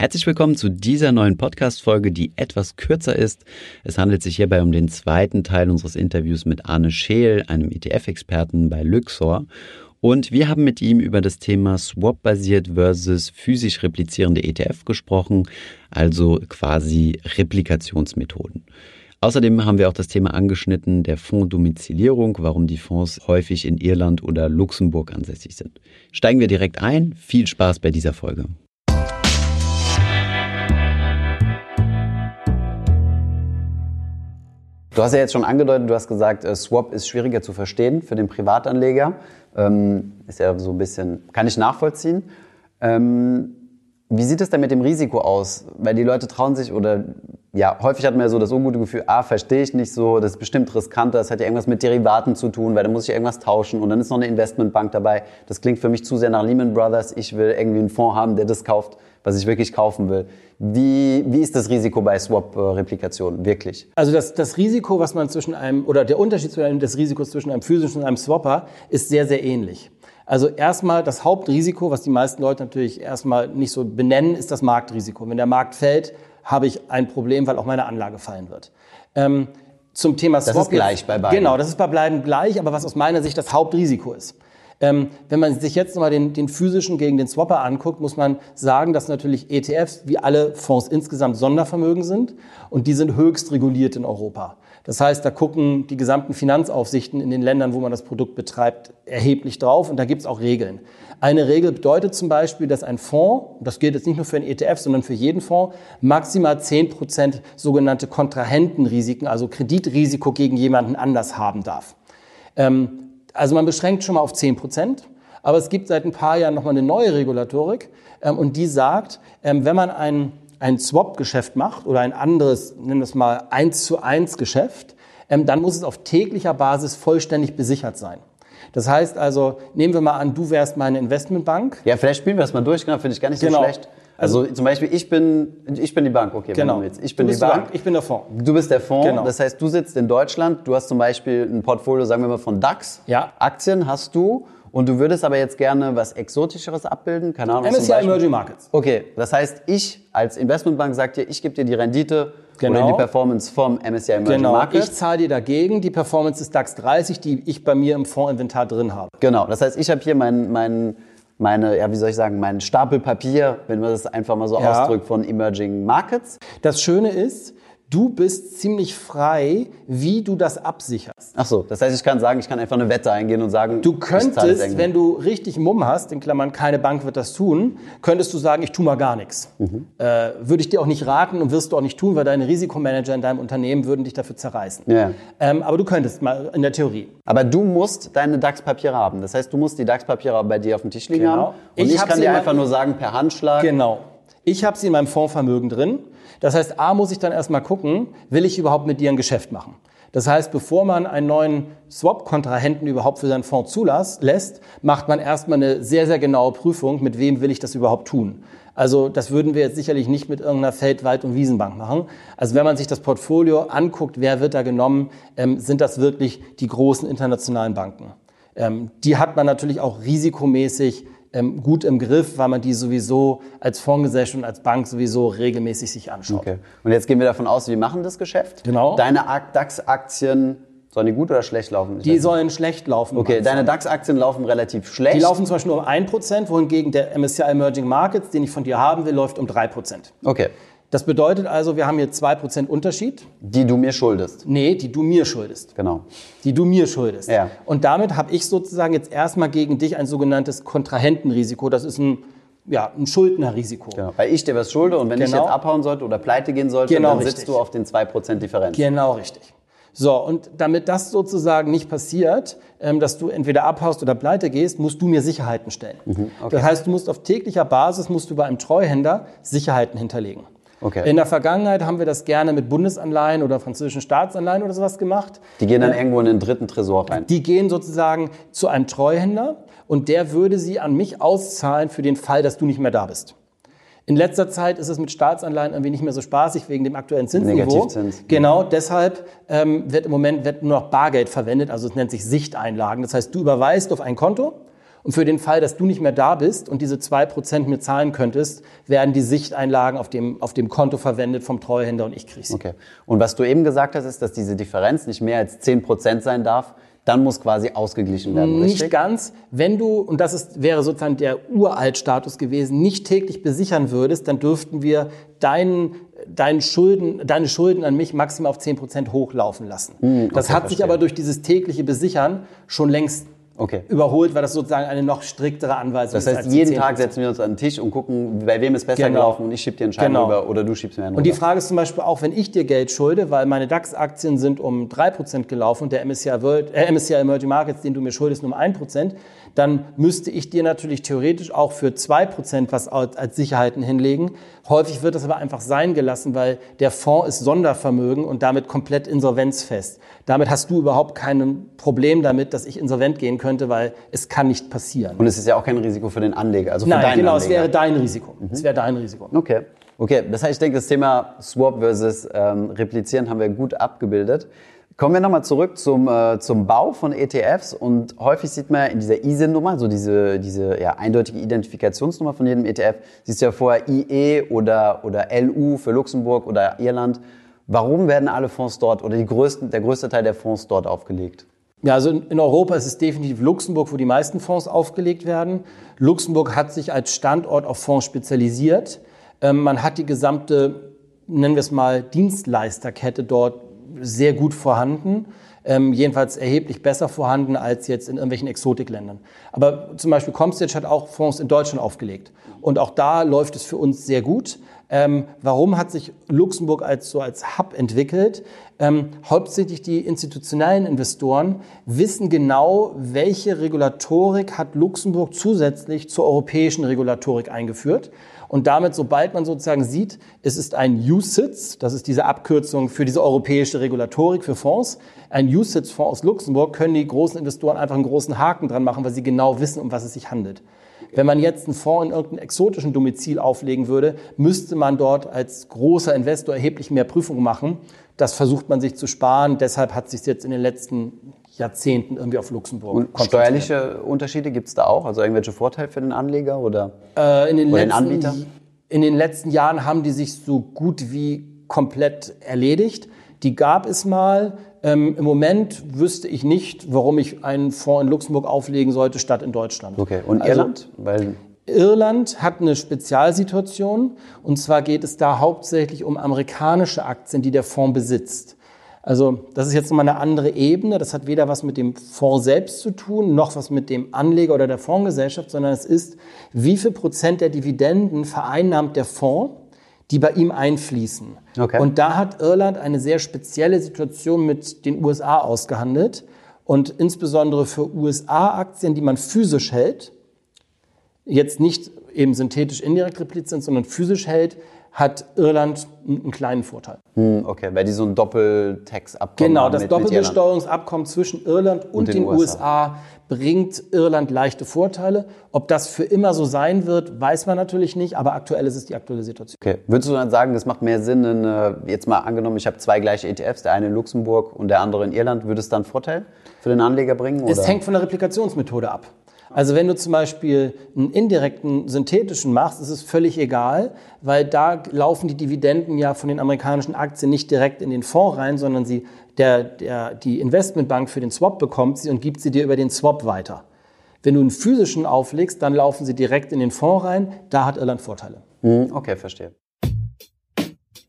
Herzlich willkommen zu dieser neuen Podcast-Folge, die etwas kürzer ist. Es handelt sich hierbei um den zweiten Teil unseres Interviews mit Arne Scheel, einem ETF-Experten bei Luxor. Und wir haben mit ihm über das Thema Swap-basiert versus physisch replizierende ETF gesprochen, also quasi Replikationsmethoden. Außerdem haben wir auch das Thema angeschnitten der Fonddomizilierung, warum die Fonds häufig in Irland oder Luxemburg ansässig sind. Steigen wir direkt ein. Viel Spaß bei dieser Folge. Du hast ja jetzt schon angedeutet, du hast gesagt, äh, Swap ist schwieriger zu verstehen für den Privatanleger. Ähm, ist ja so ein bisschen, kann ich nachvollziehen. Ähm, wie sieht es denn mit dem Risiko aus? Weil die Leute trauen sich oder ja, häufig hat man ja so das ungute Gefühl, ah, verstehe ich nicht so, das ist bestimmt riskanter, das hat ja irgendwas mit Derivaten zu tun, weil da muss ich irgendwas tauschen und dann ist noch eine Investmentbank dabei. Das klingt für mich zu sehr nach Lehman Brothers. Ich will irgendwie einen Fonds haben, der das kauft, was ich wirklich kaufen will. Wie, wie ist das Risiko bei Swap-Replikationen wirklich? Also das, das Risiko, was man zwischen einem, oder der Unterschied zwischen einem, des Risikos zwischen einem physischen und einem Swapper ist sehr, sehr ähnlich. Also erstmal das Hauptrisiko, was die meisten Leute natürlich erstmal nicht so benennen, ist das Marktrisiko. Wenn der Markt fällt, habe ich ein Problem, weil auch meine Anlage fallen wird. Ähm, zum Thema Swap. Das ist gleich bei beiden. Genau, das ist bei beiden gleich, aber was aus meiner Sicht das Hauptrisiko ist. Ähm, wenn man sich jetzt nochmal den, den physischen gegen den Swapper anguckt, muss man sagen, dass natürlich ETFs wie alle Fonds insgesamt Sondervermögen sind und die sind höchst reguliert in Europa. Das heißt, da gucken die gesamten Finanzaufsichten in den Ländern, wo man das Produkt betreibt, erheblich drauf und da gibt es auch Regeln. Eine Regel bedeutet zum Beispiel, dass ein Fonds, das gilt jetzt nicht nur für einen ETF, sondern für jeden Fonds, maximal 10% sogenannte Kontrahentenrisiken, also Kreditrisiko gegen jemanden anders haben darf. Ähm, also man beschränkt schon mal auf 10 Prozent. Aber es gibt seit ein paar Jahren nochmal eine neue Regulatorik ähm, und die sagt, ähm, wenn man ein, ein Swap-Geschäft macht oder ein anderes, nennen wir es mal, 1 zu 1 Geschäft, ähm, dann muss es auf täglicher Basis vollständig besichert sein. Das heißt also, nehmen wir mal an, du wärst meine Investmentbank. Ja, vielleicht spielen wir das mal durch, genau, finde ich gar nicht so genau. schlecht. Also, also zum Beispiel, ich bin, ich bin die Bank, okay, genau. jetzt. Ich bin die Bank, Bank, ich bin der Fonds. Du bist der Fonds, genau. das heißt, du sitzt in Deutschland, du hast zum Beispiel ein Portfolio, sagen wir mal, von DAX. Ja. Aktien hast du und du würdest aber jetzt gerne was Exotischeres abbilden, keine Ahnung. MSCI Emerging Markets. Okay, das heißt, ich als Investmentbank sag dir, ich gebe dir die Rendite genau. oder die Performance vom MSCI Emerging genau. Markets. Ich zahle dir dagegen die Performance des DAX 30, die ich bei mir im Fondsinventar drin habe. Genau, das heißt, ich habe hier meinen mein meine, ja, wie soll ich sagen, mein Stapel Papier, wenn man das einfach mal so ja. ausdrückt, von Emerging Markets. Das Schöne ist, du bist ziemlich frei, wie du das absicherst. Ach so, das heißt, ich kann sagen, ich kann einfach eine Wette eingehen und sagen, du könntest, wenn du richtig Mumm hast, in Klammern, keine Bank wird das tun, könntest du sagen, ich tu mal gar nichts. Mhm. Äh, würde ich dir auch nicht raten und wirst du auch nicht tun, weil deine Risikomanager in deinem Unternehmen würden dich dafür zerreißen. Ja. Ähm, aber du könntest mal in der Theorie. Aber du musst deine DAX-Papiere haben. Das heißt, du musst die DAX-Papiere bei dir auf dem Tisch liegen genau. haben. Und ich, ich kann dir einfach nur sagen, per Handschlag. Genau. Ich habe sie in meinem Fondsvermögen drin. Das heißt, A muss ich dann erstmal gucken, will ich überhaupt mit dir ein Geschäft machen? Das heißt, bevor man einen neuen Swap-Kontrahenten überhaupt für seinen Fonds zulässt, macht man erstmal eine sehr, sehr genaue Prüfung, mit wem will ich das überhaupt tun. Also das würden wir jetzt sicherlich nicht mit irgendeiner Feld-, Wald- und Wiesenbank machen. Also wenn man sich das Portfolio anguckt, wer wird da genommen, ähm, sind das wirklich die großen internationalen Banken. Ähm, die hat man natürlich auch risikomäßig ähm, gut im Griff, weil man die sowieso als Fondsgesellschaft und als Bank sowieso regelmäßig sich anschaut. Okay. Und jetzt gehen wir davon aus, wir machen das Geschäft. Genau. Deine DAX-Aktien Sollen die gut oder schlecht laufen? Die sollen schlecht laufen. Okay, deine DAX-Aktien laufen relativ schlecht. Die laufen zum Beispiel nur um 1%, wohingegen der MSCI Emerging Markets, den ich von dir haben will, läuft um 3%. Okay. Das bedeutet also, wir haben hier 2% Unterschied. Die du mir schuldest. Nee, die du mir schuldest. Genau. Die du mir schuldest. Ja. Und damit habe ich sozusagen jetzt erstmal gegen dich ein sogenanntes Kontrahentenrisiko. Das ist ein ja, ein Schuldnerrisiko. Genau, weil ich dir was schulde und wenn genau. ich jetzt abhauen sollte oder pleite gehen sollte, genau dann richtig. sitzt du auf den 2% Differenz. Genau richtig. So, und damit das sozusagen nicht passiert, ähm, dass du entweder abhaust oder pleite gehst, musst du mir Sicherheiten stellen. Mhm, okay. Das heißt, du musst auf täglicher Basis, musst du bei einem Treuhänder Sicherheiten hinterlegen. Okay. In der Vergangenheit haben wir das gerne mit Bundesanleihen oder französischen Staatsanleihen oder sowas gemacht. Die gehen dann irgendwo in den dritten Tresor rein. Die gehen sozusagen zu einem Treuhänder und der würde sie an mich auszahlen für den Fall, dass du nicht mehr da bist. In letzter Zeit ist es mit Staatsanleihen irgendwie nicht mehr so spaßig wegen dem aktuellen Zinsniveau. Negativzins. Genau, deshalb ähm, wird im Moment wird nur noch Bargeld verwendet, also es nennt sich Sichteinlagen. Das heißt, du überweist auf ein Konto Und für den Fall, dass du nicht mehr da bist und diese zwei Prozent mir zahlen könntest, werden die Sichteinlagen auf dem, auf dem Konto verwendet vom Treuhänder und ich kriege sie. Okay. Und was du eben gesagt hast, ist, dass diese Differenz nicht mehr als zehn Prozent sein darf, dann muss quasi ausgeglichen werden, Nicht richtig? ganz. Wenn du, und das ist, wäre sozusagen der Uraltstatus gewesen, nicht täglich besichern würdest, dann dürften wir deinen deinen Schulden, deine Schulden an mich maximal auf 10% hochlaufen lassen. Hm, okay, das hat sich verstehe. aber durch dieses tägliche Besichern schon längst Okay. überholt, weil das sozusagen eine noch striktere Anweisung Das heißt, jeden 10%. Tag setzen wir uns an den Tisch und gucken, bei wem ist besser Genau. gelaufen und ich schieb dir einen Schein Genau. rüber oder du schiebst mir einen Und die rüber. Frage ist zum Beispiel auch, wenn ich dir Geld schulde, weil meine DAX-Aktien sind um 3% gelaufen und der MSCI, World, äh, MSCI Emerging Markets, den du mir schuldest, nur um 1%, dann müsste ich dir natürlich theoretisch auch für 2% was als Sicherheiten hinlegen. Häufig wird das aber einfach sein gelassen, weil der Fonds ist Sondervermögen und damit komplett insolvenzfest. Damit hast du überhaupt kein Problem damit, dass ich insolvent gehen könnte, weil es kann nicht passieren. Und es ist ja auch kein Risiko für den Anleger, also für Nein, deinen genau, es Anleger. wäre dein Risiko. Es wäre dein Risiko. Okay. Okay, das heißt, ich denke, das Thema Swap versus ähm, Replizieren haben wir gut abgebildet. Kommen wir nochmal zurück zum, äh, zum Bau von ETFs und häufig sieht man in dieser ISIN-Nummer, so diese, diese ja, eindeutige Identifikationsnummer von jedem ETF, siehst du ja vorher IE oder, oder LU für Luxemburg oder Irland. Warum werden alle Fonds dort oder die größten, der größte Teil der Fonds dort aufgelegt? Ja, also in Europa ist es definitiv Luxemburg, wo die meisten Fonds aufgelegt werden. Luxemburg hat sich als Standort auf Fonds spezialisiert. Ähm, man hat die gesamte, nennen wir es mal, Dienstleisterkette dort sehr gut vorhanden. Ähm, jedenfalls erheblich besser vorhanden als jetzt in irgendwelchen Exotikländern. Aber zum Beispiel Comstage hat auch Fonds in Deutschland aufgelegt. Und auch da läuft es für uns sehr gut. Ähm, warum hat sich Luxemburg als so als Hub entwickelt? Ähm, hauptsächlich die institutionellen Investoren wissen genau, welche Regulatorik hat Luxemburg zusätzlich zur europäischen Regulatorik eingeführt. Und damit, sobald man sozusagen sieht, es ist ein USITS, das ist diese Abkürzung für diese europäische Regulatorik für Fonds, ein USITS-Fonds aus Luxemburg, können die großen Investoren einfach einen großen Haken dran machen, weil sie genau wissen, um was es sich handelt. Wenn man jetzt einen Fonds in irgendeinem exotischen Domizil auflegen würde, müsste man dort als großer Investor erheblich mehr Prüfungen machen. Das versucht man sich zu sparen. Deshalb hat sich jetzt in den letzten Jahrzehnten irgendwie auf Luxemburg Und konzentriert. steuerliche Unterschiede gibt es da auch? Also irgendwelche Vorteile für den Anleger oder? Äh, in, den Oder den letzten, Anbieter? in den letzten Jahren haben die sich so gut wie komplett erledigt. Die gab es mal. Ähm, Im Moment wüsste ich nicht, warum ich einen Fonds in Luxemburg auflegen sollte, statt in Deutschland. Okay. Und Also- Irland? Weil Irland hat eine Spezialsituation und zwar geht es da hauptsächlich um amerikanische Aktien, die der Fonds besitzt. Also das ist jetzt nochmal eine andere Ebene. Das hat weder was mit dem Fonds selbst zu tun, noch was mit dem Anleger oder der Fondsgesellschaft, sondern es ist, wie viel Prozent der Dividenden vereinnahmt der Fonds, die bei ihm einfließen. Okay. Und da hat Irland eine sehr spezielle Situation mit den USA ausgehandelt. Und insbesondere für USA-Aktien, die man physisch hält, jetzt nicht eben synthetisch indirekt repliziert, sondern physisch hält, hat Irland einen kleinen Vorteil. Hm, okay, weil die so ein Doppeltax-Abkommen Genau, das. Doppelbesteuerungsabkommen zwischen Irland und, den den, USA. USA. bringt Irland leichte Vorteile. Ob das für immer so sein wird, weiß man natürlich nicht, aber aktuell ist es die aktuelle Situation. Okay, würdest du dann sagen, das macht mehr Sinn, in, jetzt mal angenommen, ich habe zwei gleiche ETFs, der eine in Luxemburg und der andere in Irland, würde es dann Vorteil für den Anleger bringen? Oder? Es hängt von der Replikationsmethode ab. Also wenn du zum Beispiel einen indirekten synthetischen machst, ist es völlig egal, weil da laufen die Dividenden ja von den amerikanischen Aktien nicht direkt in den Fonds rein, sondern sie, der, der, die Investmentbank für den Swap bekommt sie und gibt sie dir über den Swap weiter. Wenn du einen physischen auflegst, dann laufen sie direkt in den Fonds rein. Da hat Irland Vorteile. Hm, okay, verstehe.